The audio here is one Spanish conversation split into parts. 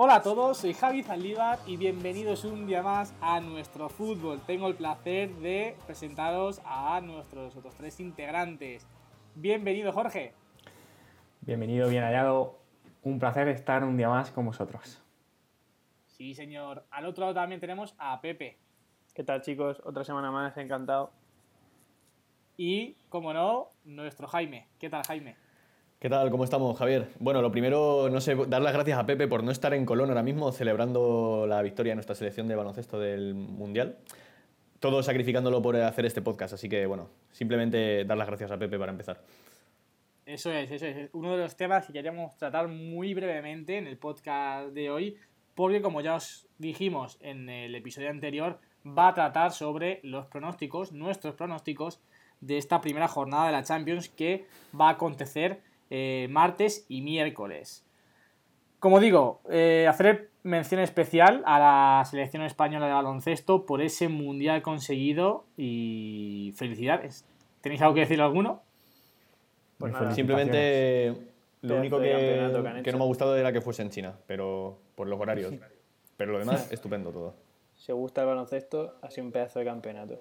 Hola a todos, soy Javi Zaldívar y bienvenidos un día más a nuestro fútbol. Tengo el placer de presentaros a nuestros otros tres integrantes. Bienvenido Jorge. Bienvenido, bien hallado. Un placer estar un día más con vosotros. Sí, señor. Al otro lado también tenemos a Pepe. ¿Qué tal chicos? Otra semana más, encantado. Y, como no, nuestro Jaime. ¿Qué tal Jaime? ¿Qué tal? ¿Cómo estamos, Javier? Bueno, lo primero, no sé, dar las gracias a Pepe por no estar en Colón ahora mismo celebrando la victoria de nuestra selección de baloncesto del Mundial. Todo sacrificándolo por hacer este podcast, así que bueno, simplemente dar las gracias a Pepe para empezar. Eso es, eso es. Uno de los temas que queríamos tratar muy brevemente en el podcast de hoy, porque como ya os dijimos en el episodio anterior, va a tratar sobre los pronósticos, nuestros pronósticos de esta primera jornada de la Champions que va a acontecer eh, martes y miércoles. Como digo, eh, hacer mención especial a la selección española de baloncesto por ese mundial conseguido y felicidades. ¿Tenéis algo que decir alguno? Pues Simplemente lo único que, que, no me ha gustado era que fuese en China, pero por los horarios. Pero lo demás, estupendo todo. Si os gusta el baloncesto, ha sido un pedazo de campeonato.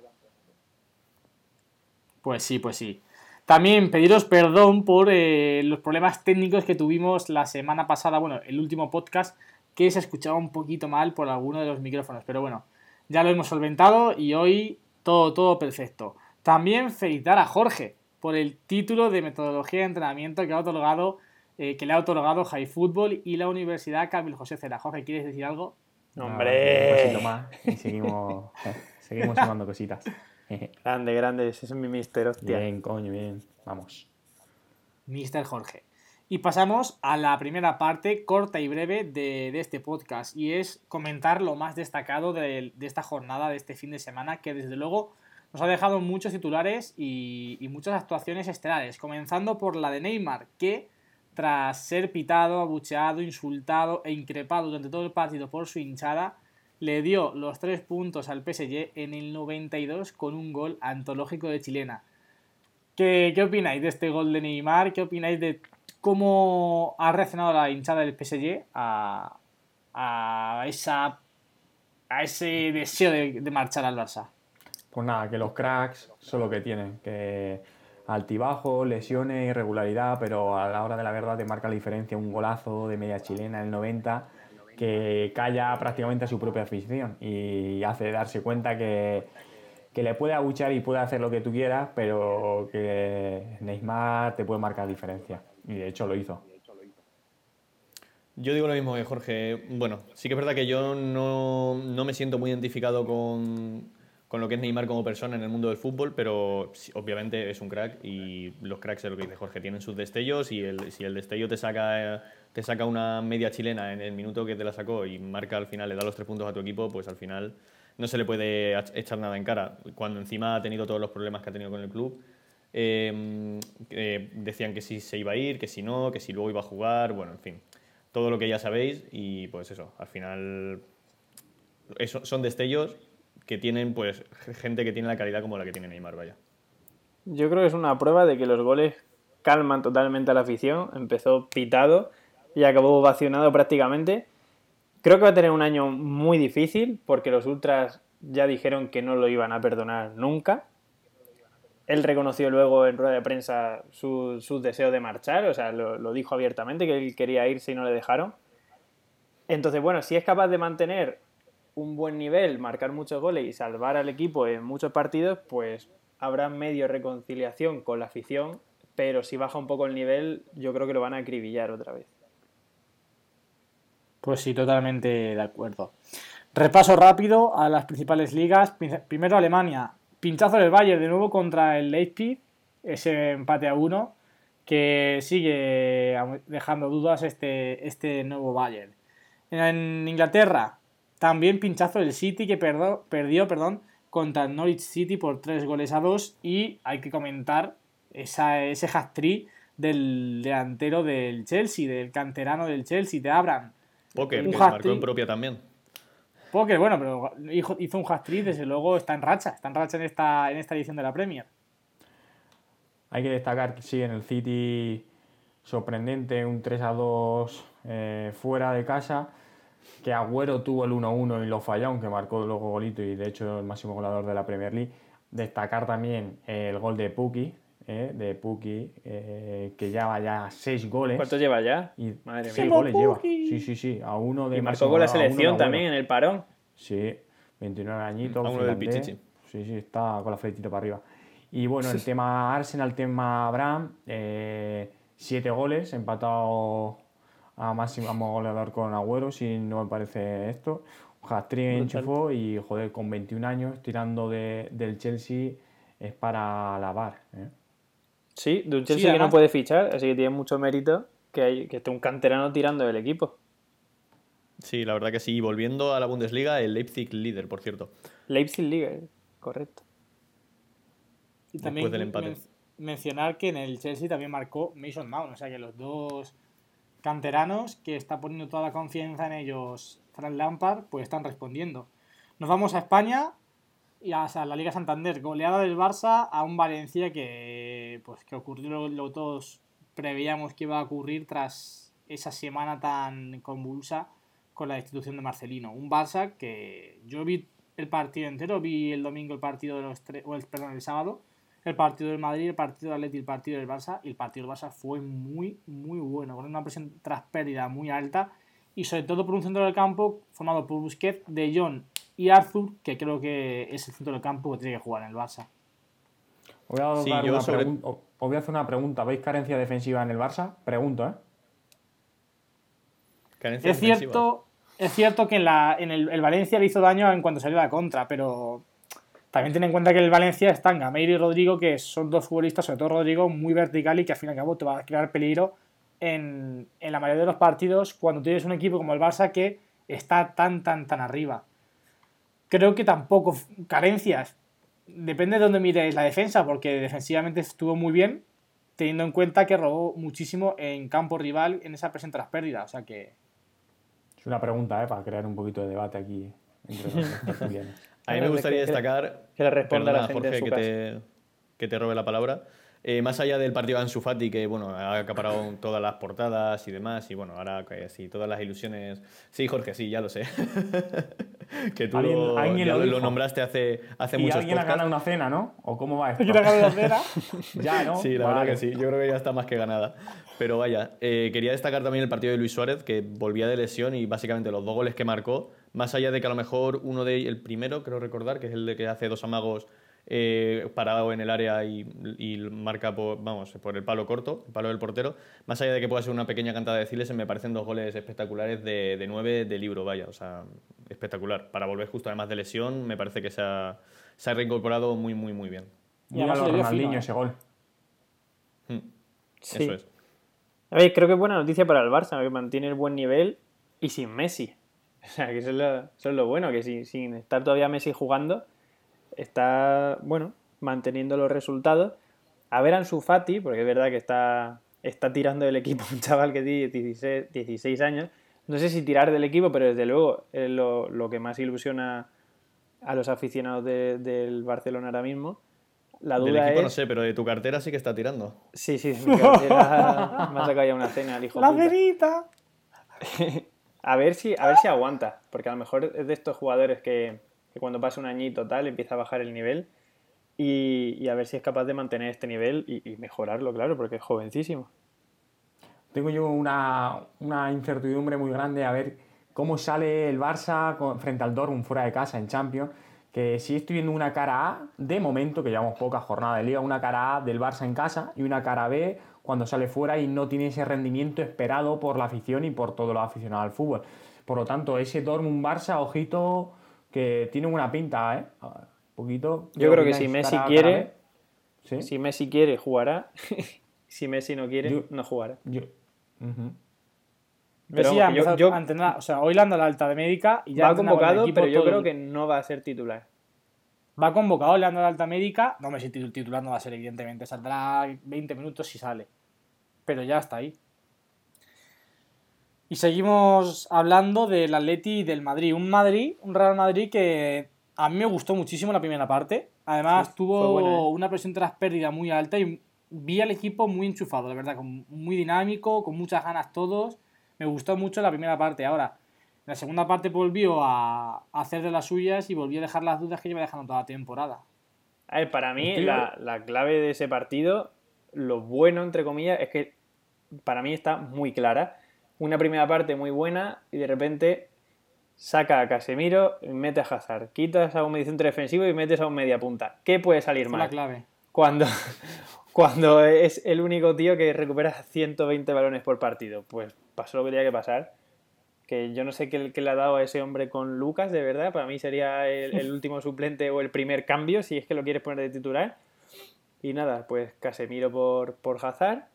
Pues sí, pues sí. También pediros perdón por eh, los problemas técnicos que tuvimos la semana pasada, bueno, el último podcast, que se escuchaba un poquito mal por alguno de los micrófonos, pero bueno, ya lo hemos solventado y hoy todo, todo perfecto. También felicitar a Jorge por el título de metodología de entrenamiento que, ha otorgado, eh, que le ha otorgado High Football y la Universidad Camil José Cera. Jorge, ¿quieres decir algo? ¡Hombre! Un más y seguimos, seguimos sumando cositas. grande, grande, ese es mi mister, hostia. Bien, coño, bien. Vamos. Mister Jorge. Y pasamos a la primera parte corta y breve de, este podcast y es comentar lo más destacado de, esta jornada, de este fin de semana, que desde luego nos ha dejado muchos titulares y, y, muchas actuaciones estelares, comenzando por la de Neymar, que tras ser pitado, abucheado, insultado e increpado durante todo el partido por su hinchada, le dio los tres puntos al PSG en el 92 con un gol antológico de chilena. ¿Qué, opináis de este gol de Neymar? ¿Qué opináis de cómo ha reaccionado la hinchada del PSG a, esa, a ese deseo de, de, marchar al Barça? Pues nada, que los cracks son lo que tienen, que altibajo, lesiones, irregularidad, pero a la hora de la verdad te marca la diferencia un golazo de media chilena en el 90 que calla prácticamente a su propia afición y hace darse cuenta que, le puede aguchar y puede hacer lo que tú quieras, pero que Neymar te puede marcar diferencia. Y de hecho lo hizo. Yo digo lo mismo que Jorge. Bueno, sí que es verdad que yo no, no me siento muy identificado con, con, lo que es Neymar como persona en el mundo del fútbol, pero obviamente es un crack y los cracks es lo que dice Jorge, tienen sus destellos y el, si el destello te saca te saca una media chilena en el minuto que te la sacó y marca al final, le da los tres puntos a tu equipo, pues al final no se le puede echar nada en cara. Cuando encima ha tenido todos los problemas que ha tenido con el club, em, decían que si se iba a ir, que si no, que si luego iba a jugar, bueno, en fin, todo lo que ya sabéis y pues eso, al final eso, son destellos que tienen pues gente que tiene la calidad como la que tiene Neymar, vaya. Yo creo que es una prueba de que los goles calman totalmente a la afición. Empezó pitado y acabó vacionado prácticamente. Creo que va a tener un año muy difícil porque los Ultras ya dijeron que no lo iban a perdonar nunca. Él reconoció luego en rueda de prensa su, deseo de marchar, o sea, lo, dijo abiertamente que él quería irse y no le dejaron. Entonces, bueno, si es capaz de mantener un buen nivel, marcar muchos goles y salvar al equipo en muchos partidos, pues habrá medio reconciliación con la afición, pero si baja un poco el nivel, yo creo que lo van a acribillar otra vez. Pues sí, totalmente de acuerdo. Repaso rápido a las principales ligas. Primero Alemania. Pinchazo del Bayern de nuevo contra el Leipzig. Ese empate a uno que sigue dejando dudas este, este nuevo Bayern. En Inglaterra, también pinchazo del City que perdió, perdió perdón, contra el Norwich City por 3 goles a 2 y hay que comentar esa, ese hat-trick del delantero del Chelsea, del canterano del Chelsea, de Abraham. Poker, Un que marcó en propia también. Poker, bueno, pero hizo, hizo un hat-trick, desde luego está en racha, está en racha en esta, en esta edición de la Premier. Hay que destacar que sí, en el City sorprendente, un 3 a 2 eh, fuera de casa, que Agüero tuvo el 1-1 y lo falló, aunque marcó luego golito y de hecho el máximo goleador de la Premier League. Destacar también el gol de Puki, eh, de Puki, eh, que lleva ya 6 goles. ¿Cuántos lleva ya? Y Madre seis mía. goles lleva. Sí, sí, sí. A uno de Y marcó con la selección también en el parón. Sí, 29 añitos. A uno del. Pichichi. Sí, sí, está con la fletita para arriba. Y bueno, el tema Arsenal, el tema Abraham, eh, siete goles, empatado a máximo goleador con Agüero, si no me parece esto. Hat-trick enchufó y, joder, con 21 años, tirando de- del Chelsea, es para lavar. ¿eh? Sí, de un Chelsea Sí, que no puede fichar, así que tiene mucho mérito que, hay, que esté un canterano tirando del equipo. Sí, la verdad que sí. Y volviendo a la Bundesliga, el Leipzig líder, por cierto. Leipzig Liga, correcto. Y también del empate. men- mencionar que en el Chelsea también marcó Mason Mount, o sea que los dos canteranos que está poniendo toda la confianza en ellos Frank Lampard, pues están respondiendo. Nos vamos a España y a, la Liga Santander, goleada del Barça a un Valencia que pues que ocurrió lo, lo todos preveíamos que iba a ocurrir tras esa semana tan convulsa con la destitución de Marcelino. Un Barça que yo vi el partido entero, vi el domingo el partido de los tres, o el, perdón, el sábado, el partido del Madrid, el partido del Atleti el partido del Barça, y el partido del Barça fue muy, muy bueno, con una presión tras pérdida muy alta, y sobre todo por un centro del campo formado por Busquets, De Jong y Arthur, que creo que es el centro del campo que tiene que jugar en el Barça. Os voy a, Sí, dar yo una sobre- pregun- os voy a hacer una pregunta. ¿Veis carencia defensiva en el Barça? Pregunto, ¿eh? Carencias Es cierto, es cierto que en, la, en el, el Valencia le hizo daño en cuanto salió a la contra, pero también ten en cuenta que el Valencia está en Gameiro y Rodrigo, que son dos futbolistas, sobre todo Rodrigo, muy vertical y que al fin y al cabo te va a crear peligro en, en la mayoría de los partidos cuando tienes un equipo como el Barça que está tan, tan, tan arriba. Creo que tampoco carencias. Depende de dónde mires la defensa, porque defensivamente estuvo muy bien, teniendo en cuenta que robó muchísimo en campo rival en esa presión tras pérdida. O sea que Es una pregunta, ¿eh? Para crear un poquito de debate aquí entre los. A mí me gustaría destacar. que le responda a la perdona, gente en Jorge, que te, que te robe la palabra. Eh, más allá del partido de Ansu Fati, que bueno, ha acaparado todas las portadas y demás, y bueno, ahora sí, todas las ilusiones. Sí, Jorge, sí, ya lo sé. que tú Alguien- lo, alguien lo lo, nombraste hace, hace y muchos alguien ha ganado una cena, ¿no? ¿O cómo va esto? Aquí la cabeza cera. ya, ¿no? Sí, la Vale. verdad que sí. Yo creo que ya está más que ganada. Pero vaya, eh, quería destacar también el partido de Luis Suárez, que volvía de lesión y básicamente los dos goles que marcó, más allá de que a lo mejor uno de el primero, creo recordar, que es el de que hace dos amagos eh, parado en el área y, y marca por, vamos, por el palo corto, el palo del portero, más allá de que pueda ser una pequeña cantada de ciles, me parecen dos goles espectaculares de, de nueve de libro, vaya, o sea, espectacular. Para volver justo además de lesión, me parece que se ha, se ha reincorporado muy, muy, muy bien. Y a Ronaldinho ese gol. Mm, Sí. Eso es. A ver, creo que es buena noticia para el Barça, que mantiene el buen nivel y sin Messi. O sea, que eso es lo, eso es lo bueno, que sin, sin estar todavía Messi jugando, está, bueno, manteniendo los resultados. A ver a Ansu Fati, porque es verdad que está, está tirando del equipo un chaval que tiene 16, 16 años. No sé si tirar del equipo, pero desde luego es lo, lo que más ilusiona a los aficionados de- del Barcelona ahora mismo. La Del duda equipo es... no sé, pero de tu cartera sí que está tirando. Sí, sí, mi cartera me ha sacado ya una cena el hijo ¡La verita! A ver si, a ver si aguanta, porque a lo mejor es de estos jugadores que, que cuando pasa un añito tal empieza a bajar el nivel y, y a ver si es capaz de mantener este nivel y, y mejorarlo, claro, porque es jovencísimo. Tengo yo una, una incertidumbre muy grande a ver cómo sale el Barça con- frente al Dortmund fuera de casa en Champions. Que sí estoy viendo una cara A, de momento, que llevamos pocas jornadas de liga, una cara A del Barça en casa y una cara B cuando sale fuera y no tiene ese rendimiento esperado por la afición y por todos los aficionados al fútbol. Por lo tanto, ese Dortmund-Barça, ojito, que tiene una pinta, ¿eh? Un poquito. Yo creo que si Messi quiere-. ¿Sí? Si Messi quiere, jugará. si Messi no quiere, Yo- no jugará. Yo. Pero Messi vamos, ha que yo- empezado yo- a entrenar, o sea, hoy le han dado la alta de médica y ya va con convocado, pero yo creo el- que no va a ser titular. Va convocado, le han dado la alta médica. No, Messi titu- titular no va a ser, evidentemente. Saldrá 20 minutos si sale. Pero ya está ahí. Y seguimos hablando del Atleti y del Madrid. Un Madrid, un Real Madrid que a mí me gustó muchísimo la primera parte. Además, Sí, tuvo ¿eh? una presión tras pérdida muy alta y vi al equipo muy enchufado, la verdad, muy dinámico, con muchas ganas todos. Me gustó mucho la primera parte. Ahora, la segunda parte volvió a, hacer de las suyas y volvió a dejar las dudas que lleva dejando toda la temporada. A ver, para mí la, la clave de ese partido, lo bueno, entre comillas, es que para mí está muy clara. Una primera parte muy buena y de repente saca a Casemiro y mete a Hazard. Quitas a un mediocentro defensivo y metes a un media punta. ¿Qué puede salir Fue la mal? clave. Cuando, cuando es el único tío que recupera 120 balones por partido. Pues pasó lo que tenía que pasar. Que yo no sé qué, qué le ha dado a ese hombre con Lucas, de verdad. Para mí sería el, el último suplente o el primer cambio, si es que lo quieres poner de titular. Y nada, pues Casemiro por, por Hazard,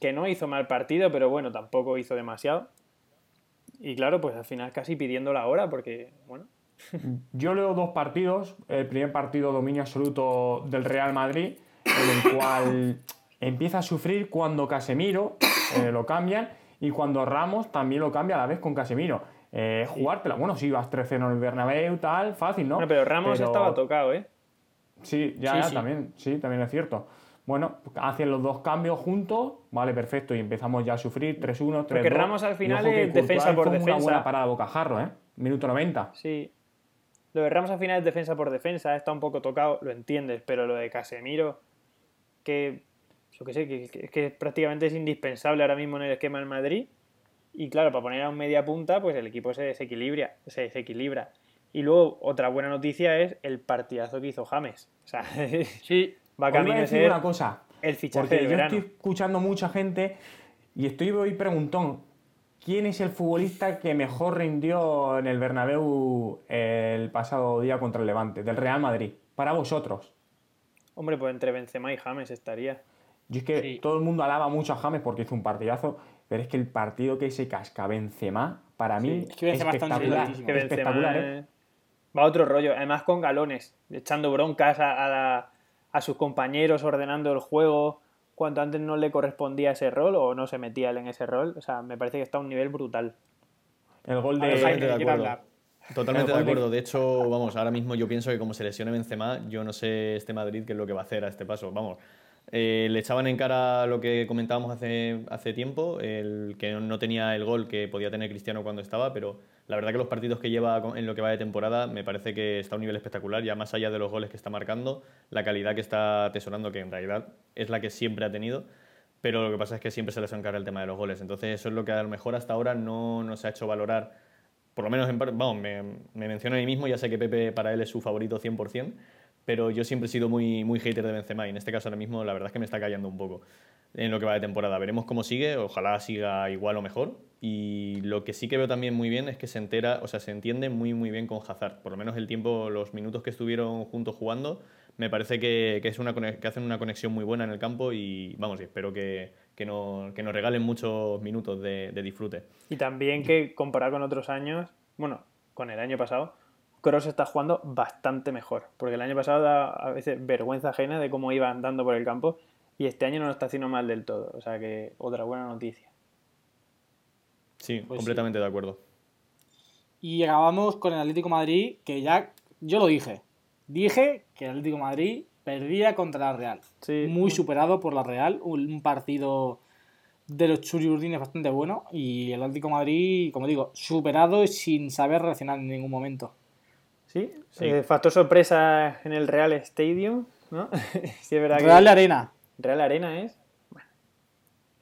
que no hizo mal partido, pero bueno, tampoco hizo demasiado. Y claro, pues al final casi pidiendo la hora, porque, bueno, Yo leo dos partidos. El primer partido, dominio absoluto del Real Madrid, en el cual empieza a sufrir cuando Casemiro eh, lo cambian y cuando Ramos también lo cambia a la vez con Casemiro. Eh, jugártela. Bueno, si ibas 3-0 en el Bernabéu, tal, fácil, ¿no? Bueno, pero Ramos Pero- estaba tocado, ¿eh? Sí, ya, Sí, ya, sí. también, sí, también es cierto. Bueno, hacen los dos cambios juntos, vale, perfecto, y empezamos ya a sufrir 3-1, 3-2. Porque Ramos al final que es defensa por hizo Una defensa. buena parada bocajarro, ¿eh? Minuto 90. Sí. Lo de Ramos al final es defensa por defensa, está un poco tocado, lo entiendes, pero lo de Casemiro, que yo qué sé, que, que- que prácticamente es indispensable ahora mismo en el esquema del Madrid. Y claro, para poner a un media punta, pues el equipo se desequilibra, se desequilibra. Y luego, otra buena noticia es el partidazo que hizo James. O sea, Sí, va a camino de decir ser una cosa, el fichaje porque yo verano. estoy escuchando mucha gente y estoy hoy preguntón, ¿quién es el futbolista que mejor rindió en el Bernabéu el pasado día contra el Levante, del Real Madrid? Para vosotros. Hombre, pues entre Benzema y James estaría. Yo es que Sí. todo el mundo alaba mucho a James porque hizo un partidazo, pero es que el partido que se casca Benzema, para mí, Sí, es que Benzema espectacular. altísimo. Que Benzema espectacular, ¿eh? eh, va a otro rollo, además con galones, echando broncas a, a la- a sus compañeros, ordenando el juego, cuando antes no le correspondía ese rol o no se metía él en ese rol. O sea, me parece que está a un nivel brutal. El gol de... Jaime, Totalmente de acuerdo. Totalmente de- acuerdo. De hecho, vamos, ahora mismo yo pienso que como se lesione Benzema, yo no sé este Madrid qué es lo que va a hacer a este paso. Vamos, eh, le echaban en cara lo que comentábamos hace, hace tiempo, el que no tenía el gol que podía tener Cristiano cuando estaba, pero la verdad que los partidos que lleva en lo que va de temporada me parece que está a un nivel espectacular, ya más allá de los goles que está marcando, la calidad que está atesorando, que en realidad es la que siempre ha tenido. Pero lo que pasa es que siempre se les encarga el tema de los goles. Entonces, eso es lo que a lo mejor hasta ahora no, no se ha hecho valorar por lo menos en vamos, me, me menciono a mí mismo, ya sé que Pepe para él es su favorito 100%, pero yo siempre he sido muy, muy hater de Benzema y en este caso ahora mismo la verdad es que me está callando un poco en lo que va de temporada. Veremos cómo sigue, ojalá siga igual o mejor. Y lo que sí que veo también muy bien es que se entera, o sea, se entiende muy muy bien con Hazard. Por lo menos el tiempo, los minutos que estuvieron juntos jugando, me parece que, que es una, que hacen una conexión muy buena en el campo y vamos, y espero que, que, no- que nos regalen muchos minutos de, de disfrute. Y también que comparado con otros años, bueno, con el año pasado, Cross está jugando bastante mejor. Porque el año pasado da a veces vergüenza ajena de cómo iba andando por el campo. Y este año no lo está haciendo mal del todo. O sea que otra buena noticia. Sí, Pues completamente de acuerdo. Y acabamos con el Atlético de Madrid, que ya yo lo dije. Dije que el Atlético de Madrid perdía contra la Real. Sí. Muy superado por la Real. Un partido de los churiurdines bastante bueno. Y el Atlético de Madrid, como digo, superado y sin saber reaccionar en ningún momento. Sí, Sí. eh, factor sorpresa en el Real Stadium, ¿no? sí, es verdad Real de Arena. Real Arena es. Bueno,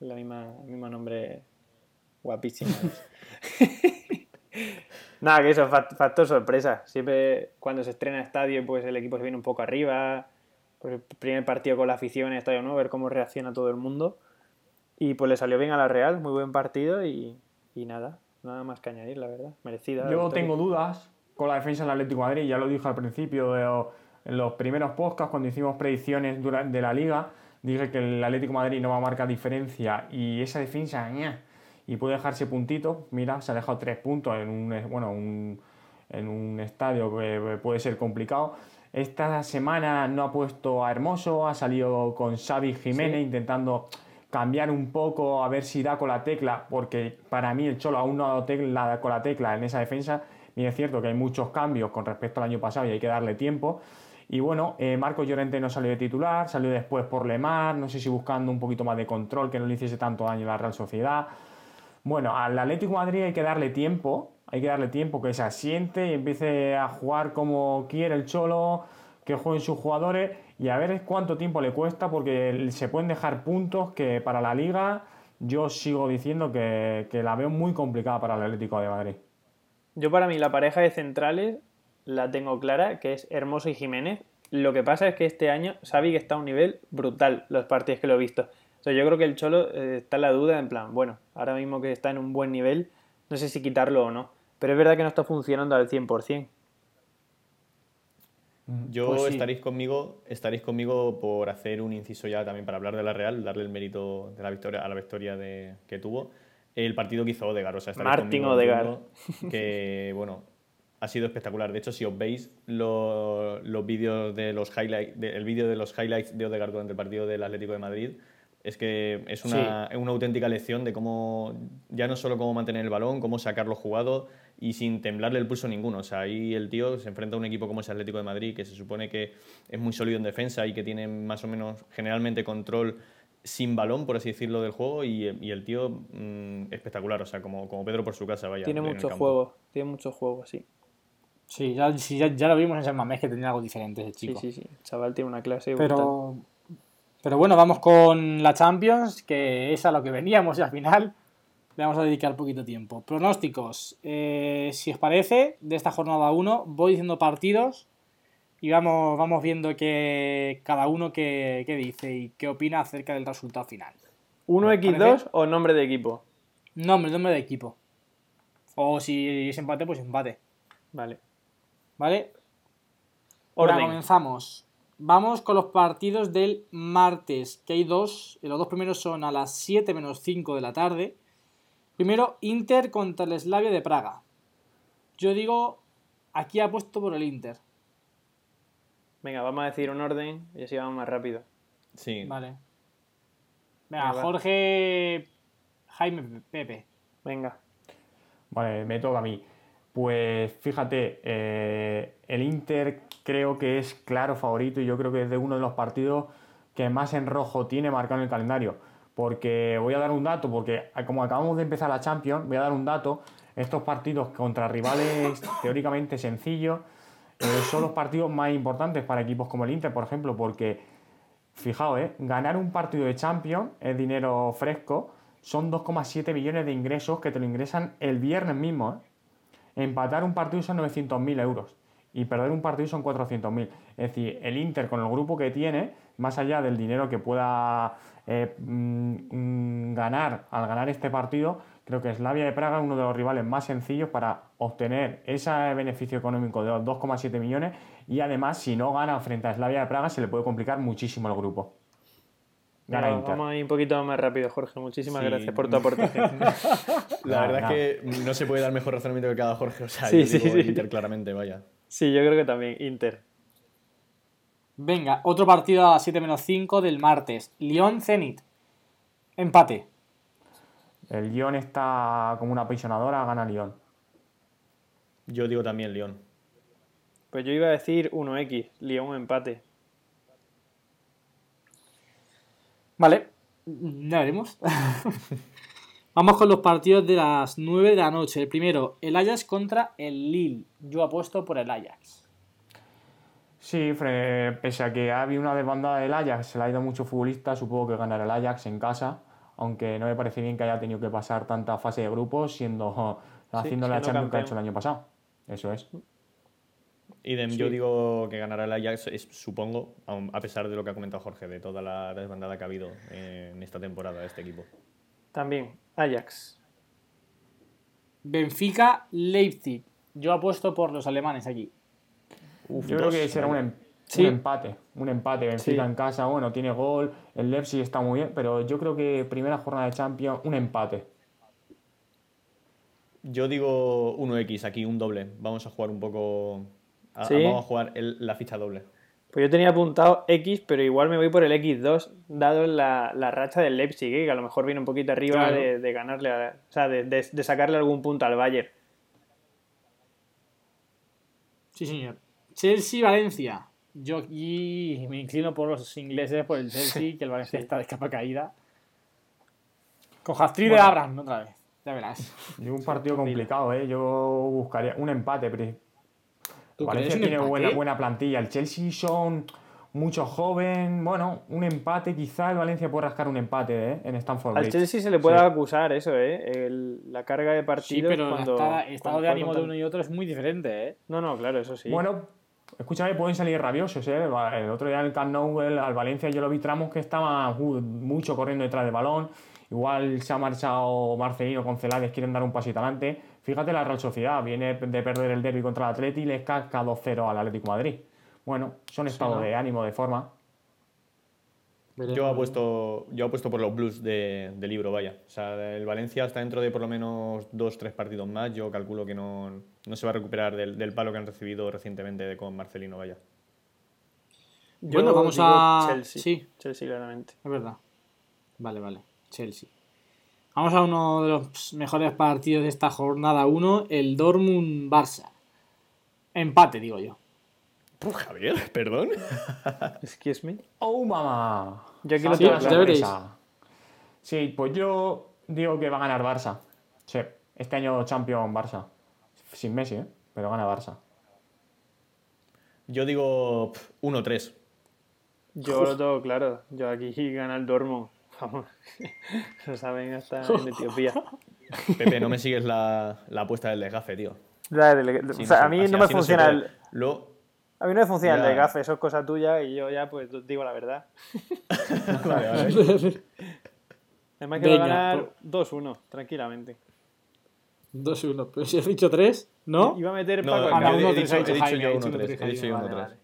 la misma, el mismo nombre guapísimo. Nada, que eso, fac- factor sorpresa. Siempre cuando se estrena estadio, pues el equipo se viene un poco arriba. Pues el primer partido con la afición en estadio nuevo, ver cómo reacciona todo el mundo. Y pues le salió bien a la Real, muy buen partido y, y nada, nada más que añadir, la verdad. Merecida. Yo tengo dudas con la defensa del Atlético de Madrid, ya lo dije al principio de- en los primeros podcasts cuando hicimos predicciones de la liga, dije que el Atlético de Madrid no va a marcar diferencia y esa defensa, ña. y puede dejarse puntitos. Mira, se ha dejado tres puntos en un, bueno, en un estadio que puede ser complicado. Esta semana no ha puesto a Hermoso, ha salido con Xavi Jiménez intentando cambiar un poco a ver si da con la tecla, porque para mí el Cholo aún no ha dado tecla, con la tecla en esa defensa. Y es cierto que hay muchos cambios con respecto al año pasado y hay que darle tiempo. Y bueno, eh, Marco Llorente no salió de titular, salió después por Lemar, no sé si buscando un poquito más de control, que no le hiciese tanto daño a la Real Sociedad. Bueno, al Atlético Madrid hay que darle tiempo, hay que darle tiempo que se asiente y empiece a jugar como quiere el Cholo, que jueguen sus jugadores y a ver cuánto tiempo le cuesta, porque se pueden dejar puntos que para la liga yo sigo diciendo que, que la veo muy complicada para el Atlético de Madrid. Yo para mí la pareja de centrales la tengo clara, que es Hermoso y Jiménez. Lo que pasa es que este año Xavi que está a un nivel brutal, los partidos que lo he visto. O yo creo que el Cholo eh, está en la duda, en plan, bueno, ahora mismo que está en un buen nivel, no sé si quitarlo o no. Pero es verdad que no está funcionando al 100%. Yo pues estaréis conmigo, estaréis conmigo por hacer un inciso ya también para hablar de la Real, darle el mérito de la victoria a la victoria de, que tuvo. El partido que hizo Odegar, o sea, Martín Odegar. Que bueno, ha sido espectacular. De hecho, si os veis los, vídeos de los highlights, el vídeo de los highlights de Odegaard durante el partido del Atlético de Madrid, es que es una, una, auténtica lección de cómo, ya no solo cómo mantener el balón, cómo sacarlo jugado y sin temblarle el pulso a ninguno. O sea, ahí el tío se enfrenta a un equipo como ese Atlético de Madrid, que se supone que es muy sólido en defensa y que tiene más o menos generalmente control sin balón, por así decirlo, del juego y, el tío mm, espectacular, o sea, como, como Pedro por su casa, vaya. Tiene mucho juego, tiene mucho juego, sí. Sí, ya, ya, lo vimos en San Mamés que tenía algo diferente ese chico. Sí, sí, sí. El chaval tiene una clase. Pero, pero bueno, vamos con la Champions, que es a lo que veníamos y al final le vamos a dedicar poquito tiempo. Pronósticos. Eh, si os parece, de esta jornada 1 voy diciendo partidos y vamos, vamos viendo que cada uno qué, dice y qué opina acerca del resultado final. ¿1x2 o nombre de equipo? Nombre, nombre de equipo. O si es empate, pues empate. Vale. ¿Vale? Ahora comenzamos. Vamos con los partidos del martes, que hay dos. Los dos primeros son a las 7 menos 5 de la tarde. Primero, Inter contra el Slavia de Praga. Yo digo, aquí apuesto por el Inter. Venga, vamos a decir un orden y así vamos más rápido. Sí. Vale. Venga, Jorge, Jaime, Pepe. Venga. Vale, me toca a mí. Pues fíjate, eh, el Inter creo que es claro favorito y yo creo que es de uno de los partidos que más en rojo tiene marcado en el calendario. Porque voy a dar un dato, porque como acabamos de empezar la Champions, voy a dar un dato. Estos partidos contra rivales teóricamente sencillos eh, son los partidos más importantes para equipos como el Inter, por ejemplo, porque fijaos, eh, ganar un partido de Champions es dinero fresco, son 2,7 millones de ingresos que te lo ingresan el viernes mismo. ¿eh? Empatar un partido son 900.000 euros y perder un partido son 400.000. Es decir, el Inter con el grupo que tiene, más allá del dinero que pueda eh, mm, mm, ganar al ganar este partido, creo que Slavia de Praga es uno de los rivales más sencillos para obtener ese beneficio económico de los 2,7 millones y además si no gana frente a Slavia de Praga se le puede complicar muchísimo el grupo. Vamos a ir un poquito más rápido, Jorge. Muchísimas gracias por tu aportación. La verdad es que no se puede dar mejor razonamiento que cada Jorge. O sea, sí, sí, Inter claramente, vaya. Sí, yo creo que también, Inter. Venga, otro partido a las 7 menos 5 del martes. Lyon-Zenit. Empate. El Lyon está como una apasionadora, gana Lyon. Yo digo también Lyon. Pues yo iba a decir 1X, Lyon empate. Vale, ya veremos. Vamos con los partidos de las 9 de la noche. El primero, el Ajax contra el Lille. Yo apuesto por el Ajax. Sí, pese a que ha habido una desbandada del Ajax, se le ha ido mucho futbolista, supongo que ganará el Ajax en casa, aunque no me parece bien que haya tenido que pasar tanta fase de grupos siendo haciendo la Champions que ha hecho el año pasado. Eso es. Y yo digo que ganará el Ajax, supongo, a pesar de lo que ha comentado Jorge, de toda la desbandada que ha habido en esta temporada de este equipo. También, Ajax. Benfica, Leipzig. Yo apuesto por los alemanes aquí. yo creo que será un, em-, empate. Un empate. Benfica en casa, bueno, tiene gol. El Leipzig está muy bien, pero yo creo que primera jornada de Champions, un empate. Yo digo 1x aquí, un doble. Vamos a jugar un poco. A- ¿Sí? Vamos a jugar el- la ficha doble. Pues yo tenía apuntado X, pero igual me voy por el X2, dado la, la racha del Leipzig, ¿eh? que a lo mejor viene un poquito arriba Claro. de, de ganarle, a- o sea, de, de- de sacarle algún punto al Bayern. Sí, señor. Chelsea-Valencia. Yo aquí me inclino por los ingleses, por el Chelsea, que el Valencia está de capa caída. Con Hastri de. Abraham otra vez. Ya verás. Un partido complicado, ¿eh? Yo buscaría un empate. Pero ¿Tú Valencia tiene buena, buena plantilla. El Chelsea son muchos jóvenes. Bueno, un empate. Quizá el Valencia puede rascar un empate ¿eh? en Stamford Al. Chelsea se le puede Sí. acusar eso, ¿eh? El- la carga de Sí, partidos pero el cuando... estado, estado cuando de ánimo de uno y otro es muy diferente, ¿eh? No, no, claro, eso sí. Bueno, escúchame, pueden salir rabiosos, ¿eh? El otro día en el Camp Nou, el- al Valencia, yo lo vi tramos que estaba uh, mucho corriendo detrás del balón. Igual se ha marchado Marcelino con Celades, quieren dar un pasito adelante. Fíjate la Real Sociedad, viene de perder el derby contra el Atleti y les casca 2-0 al Atlético Madrid. Bueno, son estados ¿no? de ánimo, de forma. Yo apuesto, yo apuesto por los Blues de, de libro, vaya. O sea, el Valencia hasta dentro de por lo menos dos, tres partidos más. Yo calculo que no, no se va a recuperar del, del palo que han recibido recientemente de- con Marcelino, vaya. Yo Bueno, vamos digo a- Chelsea. sí. Chelsea, claramente. Es verdad. Vale, vale. Chelsea. Vamos a uno de los mejores partidos de esta jornada 1, el Dortmund-Barça. Empate, digo yo. Javier, perdón. Excuse me. ¡Oh, mamá! Yo aquí lo tengo la ya claro. veréis. sorpresa. Sí, pues yo digo que va a ganar Barça. Sí, este año Champion Barça. Sin Messi, ¿eh? Pero gana Barça. Yo digo pf, 1-3. Yo lo tengo claro. Yo aquí gana el Dortmund. Vamos. Lo saben hasta en Etiopía. Pepe, no me sigues la, la apuesta del desgafe, tío. Ya, del- Sí, o sea, no a mí así- no me funciona puede. el, Luego, a mí no me funciona el Ya. de gafe, eso es cosa tuya y yo ya pues digo la verdad. vale, vale. Además que va a Venga, ganar 2-1, tranquilamente. 2-1. Pero si has dicho 3, ¿no? Iba a meter No, Paco no, he, medio. uno, he tres, dicho, he dicho Jaime, yo ha dicho 1-3. uno, He tres, dicho yo Jaime, 1-3. vale,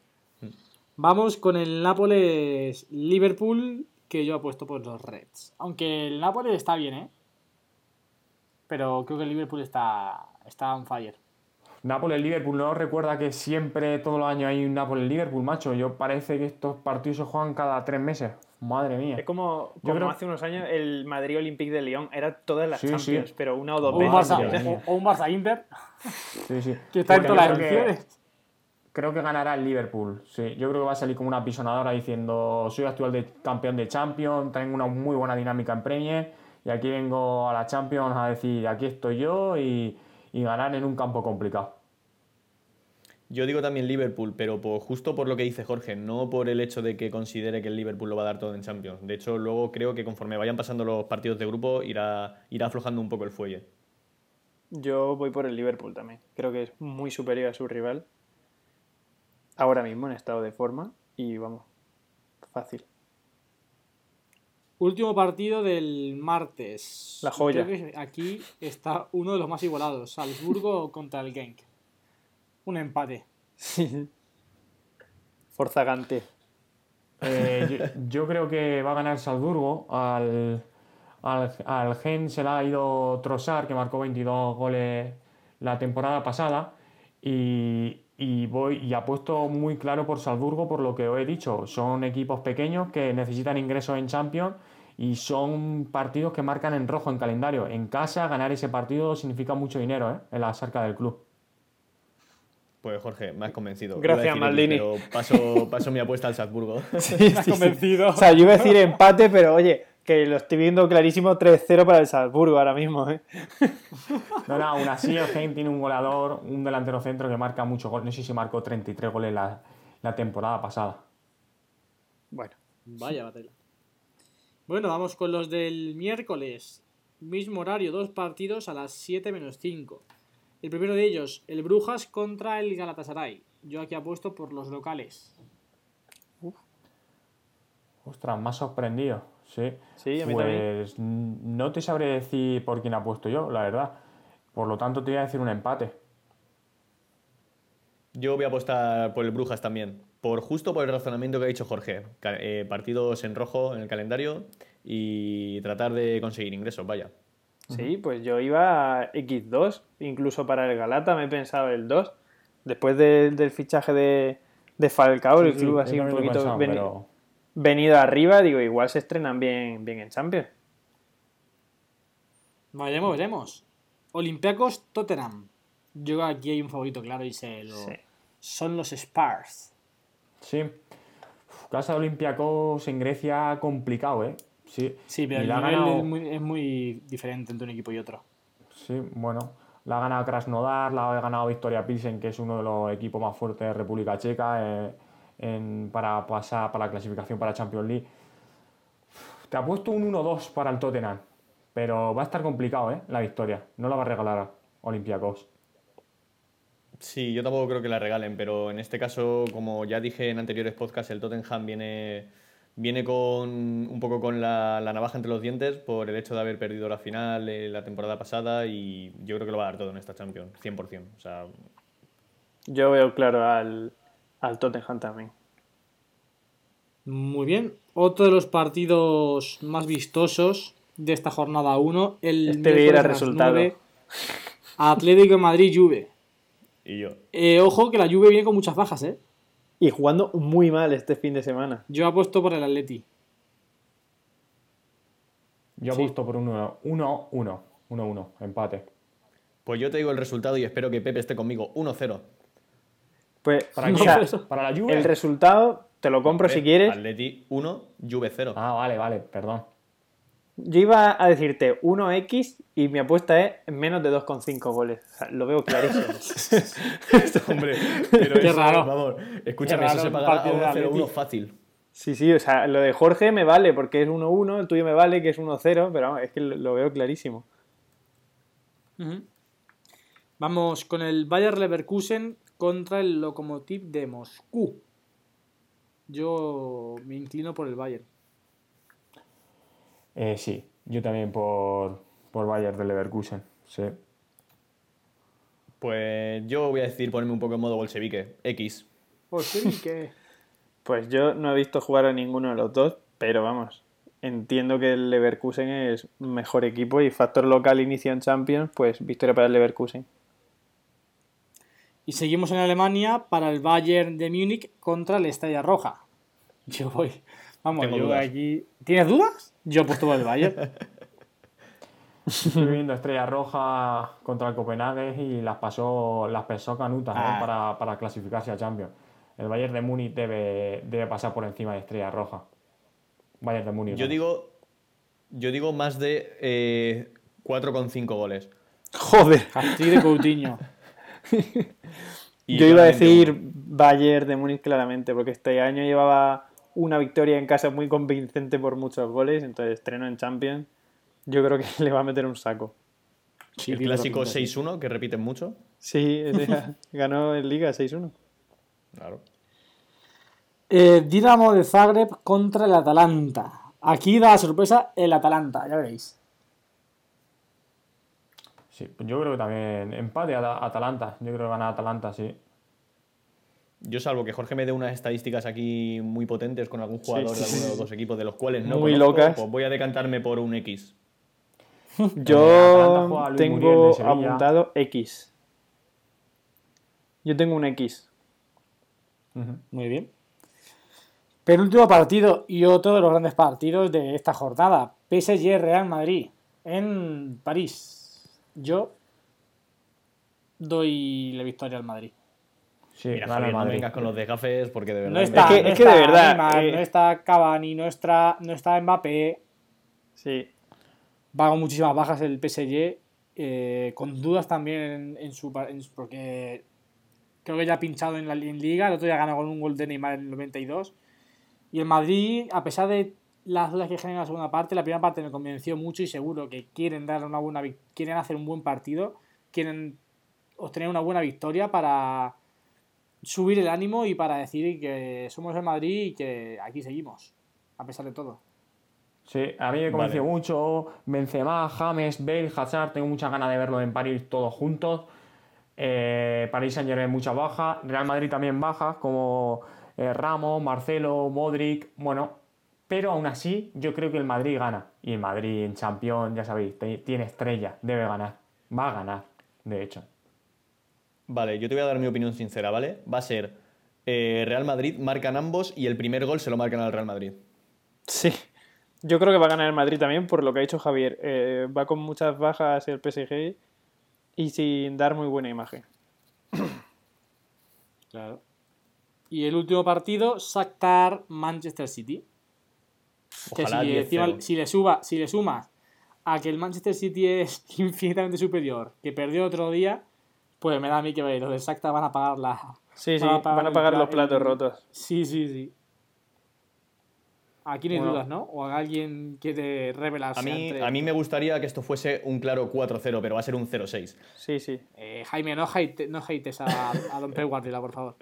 Vamos con el Nápoles-Liverpool, que yo apuesto por los Reds. Aunque el Nápoles está bien, ¿eh? Pero creo que el Liverpool está, está on fire. Nápoles-Liverpool, ¿no recuerda que siempre, todos los años hay un Nápoles-Liverpool, macho? Yo parece que estos partidos se juegan cada tres meses. Madre mía. Es como, Yo como creo- hace unos años el Madrid Olympique de Lyon. Era todas las Sí, sí. Champions, pero una o dos O un, veces. Barça, o, o un Barça Inter, Sí, sí. que está en todas las ediciones. Creo que ganará el Liverpool. Sí, yo creo que va a salir como una pisonadora diciendo soy actual de campeón de Champions, tengo una muy buena dinámica en Premier y aquí vengo a la Champions a decir aquí estoy yo y, y ganar en un campo complicado. Yo digo también Liverpool, pero por- justo por lo que dice Jorge, no por el hecho de que considere que el Liverpool lo va a dar todo en Champions. De hecho, luego creo que conforme vayan pasando los partidos de grupo, irá, irá aflojando un poco el fuelle. Yo voy por el Liverpool también. Creo que es muy superior a su rival. Ahora mismo en estado de forma. Y vamos, fácil. Último partido del martes. La joya. Creo que aquí está uno de los más igualados. Salzburgo contra el Genk. Un empate. Forza Gante. Eh, yo, yo creo que va a ganar Salzburgo. Al, al, al Gen se le ha ido Trossard, que marcó 22 goles la temporada pasada. Y, y voy y apuesto muy claro por Salzburgo por lo que os he dicho. Son equipos pequeños que necesitan ingresos en Champions y son partidos que marcan en rojo en calendario. En casa ganar ese partido significa mucho dinero ¿eh? en la sarca del club. Pues Jorge, me has convencido. Gracias, Maldini. Pero paso, paso mi apuesta al Salzburgo. ¿Estás convencido? O sea, yo iba a decir empate, pero oye, que lo estoy viendo clarísimo 3-0 para el Salzburgo ahora mismo. ¿eh? No, no, aún así el Gen tiene un goleador, un delantero centro que marca muchos goles. No sé si marcó 33 goles la, la temporada pasada. Bueno, Vaya batalla. Bueno, vamos con los del miércoles. Mismo horario, dos partidos a las 7 menos 5. El primero de ellos, el Brujas contra el Galatasaray. Yo aquí apuesto por los locales. Ostras, más sorprendido. Sí. Sí, a mí también. pues no te sabré decir por quién apuesto yo, la verdad. Por lo tanto, te voy a decir un empate. Yo voy a apostar por el Brujas también. Por justo por el razonamiento que ha dicho Jorge. Eh, partidos en rojo en el calendario y tratar de conseguir ingresos, vaya. Sí, pues yo iba a X2, incluso para el Galata me he pensado el 2. Después de- del fichaje de, de Falcao, el Sí, club yo así un poquito pensado, pero- venido arriba, digo, igual se estrenan bien, bien en Champions. Veremos, veremos. Olympiacos Tottenham. Yo aquí hay un favorito claro y se lo... Sí. Son los Spurs. Sí. Uf, Casa de Olympiacos en Grecia complicado, ¿eh? Sí. Sí, pero el nivel ganado- es, muy, es muy diferente entre un equipo y otro. Sí, bueno. La ha ganado Krasnodar, la ha ganado Victoria Pilsen, que es uno de los equipos más fuertes de República Checa eh, en- para pasar para la clasificación para Champions League. Te ha puesto un 1-2 para el Tottenham, pero va a estar complicado, ¿eh? La victoria. No la va a regalar Olympiacos. Sí, yo tampoco creo que la regalen, pero en este caso, como ya dije en anteriores podcasts, el Tottenham viene, viene con un poco con la, la navaja entre los dientes por el hecho de haber perdido la final eh, la temporada pasada y yo creo que lo va a dar todo en esta Champions, 100%. O sea, Yo veo claro al, al Tottenham también. Muy bien. Otro de los partidos más vistosos de esta jornada 1. El Este era resultado. 9, Atlético de Madrid, Juve. y yo. Eh, ojo que la Juve viene con muchas bajas, ¿eh? Y jugando muy mal este fin de semana. Yo apuesto por el Atleti. Yo Sí. apuesto por un 1-1. 1-1, empate. Pues yo te digo el resultado y espero que Pepe esté conmigo. 1-0. Pues, ¿Para o quién? sea, ¿Para la Juve? el resultado te lo compro si quieres. Atleti 1, Juve 0. Ah, vale, vale, perdón. Yo iba a decirte 1x y mi apuesta es menos de 2,5 goles. O sea, lo veo clarísimo. Hombre, pero Qué eso, raro. Vamos, escúchame, Qué eso raro se un pagará a partido de 1-0-1 Atleti. fácil. Sí, sí, o sea, lo de Jorge me vale porque es 1-1, el tuyo me vale que es 1-0, pero vamos, es que lo- veo clarísimo. Ujú. Vamos con el Bayer Leverkusen contra el Lokomotiv de Moscú. Yo me inclino por el Bayern. Eh, sí, yo también por, por Bayern de Leverkusen. Sí. Pues yo voy a decir ponerme un poco en modo bolchevique. X. Pues sí, que... Pues yo no he visto jugar a ninguno de los dos, pero vamos, entiendo que el Leverkusen es mejor equipo y factor local inicio en Champions, pues victoria para el Leverkusen. Y seguimos en Alemania para el Bayern de Múnich contra el Estrella Roja. Yo voy. Vamos, Tengo yo dudas. ¿Tienes dudas? Yo he puesto por el Bayern. Estoy viendo Estrella Roja contra el Copenhague y las pasó, las pesó canutas ¿no? Ah. para, para clasificarse a Champions. El Bayern de Múnich debe, debe pasar por encima de Estrella Roja. Bayern de Múnich. Yo digo, yo digo más de eh, 4,5 goles. Joder. Castillo de Coutinho. Y Yo iba a decir. Bayern de Múnich claramente, porque este año llevaba una victoria en casa muy convincente por muchos goles, entonces estreno en Champions. Yo creo que le va a meter un saco. Sí, el clásico toda pinta, sí. 6-1, que repiten mucho. Sí, ganó en Liga 6-1. Claro. Eh, Dinamo de Zagreb contra el Atalanta. Aquí da la sorpresa el Atalanta, ya veréis. Sí, pues yo creo que también empate a Atalanta. Yo creo que gana Atalanta, sí. Yo, salvo que Jorge me dé unas estadísticas aquí muy potentes con algún jugador sí, de alguno de los dos equipos de los cuales no Muy conozco, locas. pues voy a decantarme por un X. Yo tengo apuntado X. Yo tengo un X. Ujú. Muy bien. Penúltimo partido y otro de los grandes partidos de esta jornada. PSG Real Madrid en París. Yo doy la victoria al Madrid. Sí, Mira, el Javier, no Madrid. vengas con los desgafes porque de verdad... No está, que- no es que de está verdad, eh. no está Cavani, no está, no está Mbappé. Sí. Va con muchísimas bajas el PSG. eh, con dudas también en, en su, en su- Porque creo que ya ha pinchado en la en Liga. El otro día ganó con un gol de Neymar en el 92. Y el Madrid, a pesar de las dudas que genera la segunda parte, la primera parte me convenció mucho y seguro que quieren dar una buena quieren hacer un buen partido, quieren obtener una buena victoria para subir el ánimo y para decir que somos el Madrid y que aquí seguimos, a pesar de todo. Sí, a mí me convenció Vale. mucho. Benzema, James, Bale, Hazard. Tengo muchas ganas de verlo en París todos juntos. Eh, París Saint Germain muchas bajas. Real Madrid también bajas, como eh, Ramos, Marcelo, Modric. Bueno, pero aún así yo creo que el Madrid gana. Y el Madrid en Champions, ya sabéis, tiene estrella, debe ganar. Va a ganar, de hecho. Vale, yo te voy a dar mi opinión sincera, ¿vale? Va a ser eh, Real Madrid, marcan ambos y el primer gol se lo marcan al Real Madrid. Sí, yo creo que va a ganar el Madrid también por lo que ha dicho Javier. Eh, va con muchas bajas el PSG y sin dar muy buena imagen. Claro. Y el último partido, Shakhtar Manchester City. Que si, si, le suba, si le sumas a que el Manchester City es infinitamente superior, que perdió otro día, pues me da a mí que los de Shakhtar van a pagar la. Sí, sí, van a pagar, los platos rotos. Sí, sí, sí. Aquí no hay dudas, ¿no? O alguien quiere revelarse. A mí, a mí me gustaría que esto fuese un claro 4-0, pero va a ser un 0-6. Sí, sí. Eh, Jaime, no, hate, no hates a, a Don Pep Guardiola, por favor.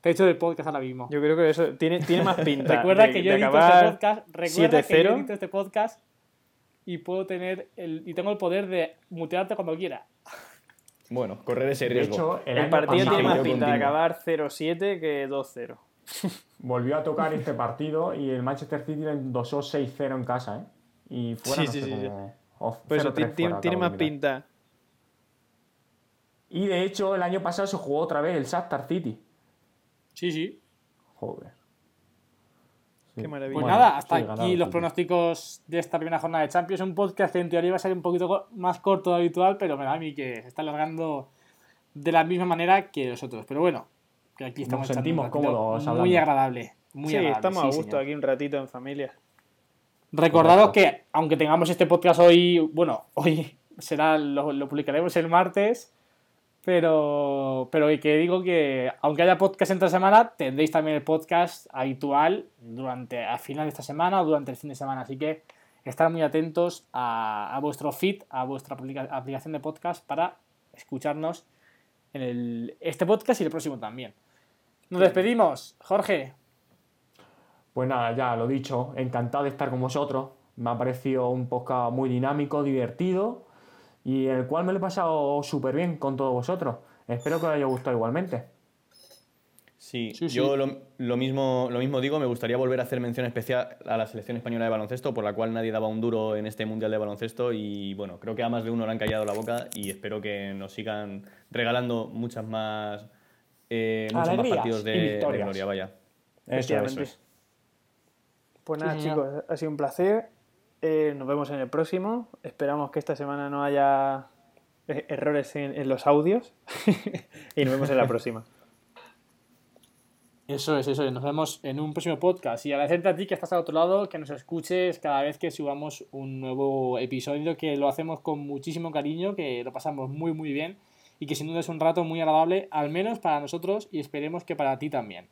Te he hecho del podcast ahora mismo. Yo creo que eso tiene, tiene más pinta. recuerda que yo he visto este podcast. Recuerda que yo he este podcast y puedo tener el, y tengo el poder de mutearte cuando quiera. Bueno, correr ese riesgo. el, el partido tiene más pinta de acabar 0-7 que 2-0. Volvió a tocar este partido y el Manchester City le endosó 6-0 en casa, ¿eh? Y fuera, sí, sí, sí, tiene, más pinta. Y de hecho, el año pasado se jugó otra vez el Shakhtar City. Sí, sí. Joder. Qué maravilla. Pues nada, hasta aquí los pronósticos de esta primera jornada de Champions. Un podcast que en teoría va a ser un poquito más corto de habitual, pero me da a mí que se está alargando de la misma manera que los otros. Pero bueno, que aquí estamos Nos sentimos cómodos Muy agradable. Muy sí, agradable, estamos a gusto aquí un ratito en familia. Recordaros que, aunque tengamos este podcast hoy, bueno, hoy será, lo, lo publicaremos el martes, pero, pero que digo que, aunque haya podcast entre semana, tendréis también el podcast habitual durante, a final de esta semana o durante el fin de semana. Así que estar muy atentos a, a vuestro feed, a vuestra aplicación de podcast para escucharnos en el, este podcast y el próximo también. Nos despedimos, Jorge. Pues nada, ya lo dicho, encantado de estar con vosotros. Me ha parecido un podcast muy dinámico, divertido y el cual me lo he pasado súper bien con todos vosotros. Espero que os haya gustado igualmente. Sí, yo Lo, mismo, lo mismo digo, me gustaría volver a hacer mención especial a la selección española de baloncesto, por la cual nadie daba un duro en este Mundial de Baloncesto y bueno, creo que a más de uno le han callado la boca y espero que nos sigan regalando muchas más, eh, muchos más partidos de, gloria, vaya. Pues nada, chicos, ha sido un placer. Eh, nos vemos en el próximo. Esperamos que esta semana no haya eh, errores en, los audios. y nos vemos en la próxima. Eso es, eso es. Nos vemos en un próximo podcast. Y agradecerte a ti que estás al otro lado, que nos escuches cada vez que subamos un nuevo episodio, que lo hacemos con muchísimo cariño, que lo pasamos muy, muy bien y que sin duda es un rato muy agradable, al menos para nosotros y esperemos que para ti también.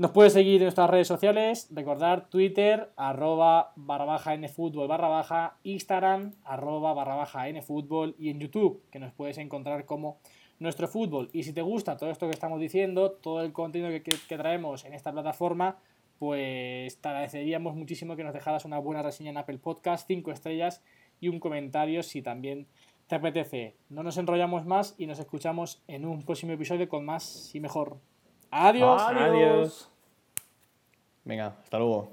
Nos puedes seguir en nuestras redes sociales, recordar Twitter, arroba barra baja nfutbol barra baja, Instagram, arroba barra baja nfutbol y en YouTube, que nos puedes encontrar como nuestro fútbol. Y si te gusta todo esto que estamos diciendo, todo el contenido que, que traemos en esta plataforma, pues te agradeceríamos muchísimo que nos dejaras una buena reseña en Apple Podcast, 5 estrellas y un comentario si también te apetece. No nos enrollamos más y nos escuchamos en un próximo episodio con más y mejor. Adiós. Adiós. Venga, hasta luego.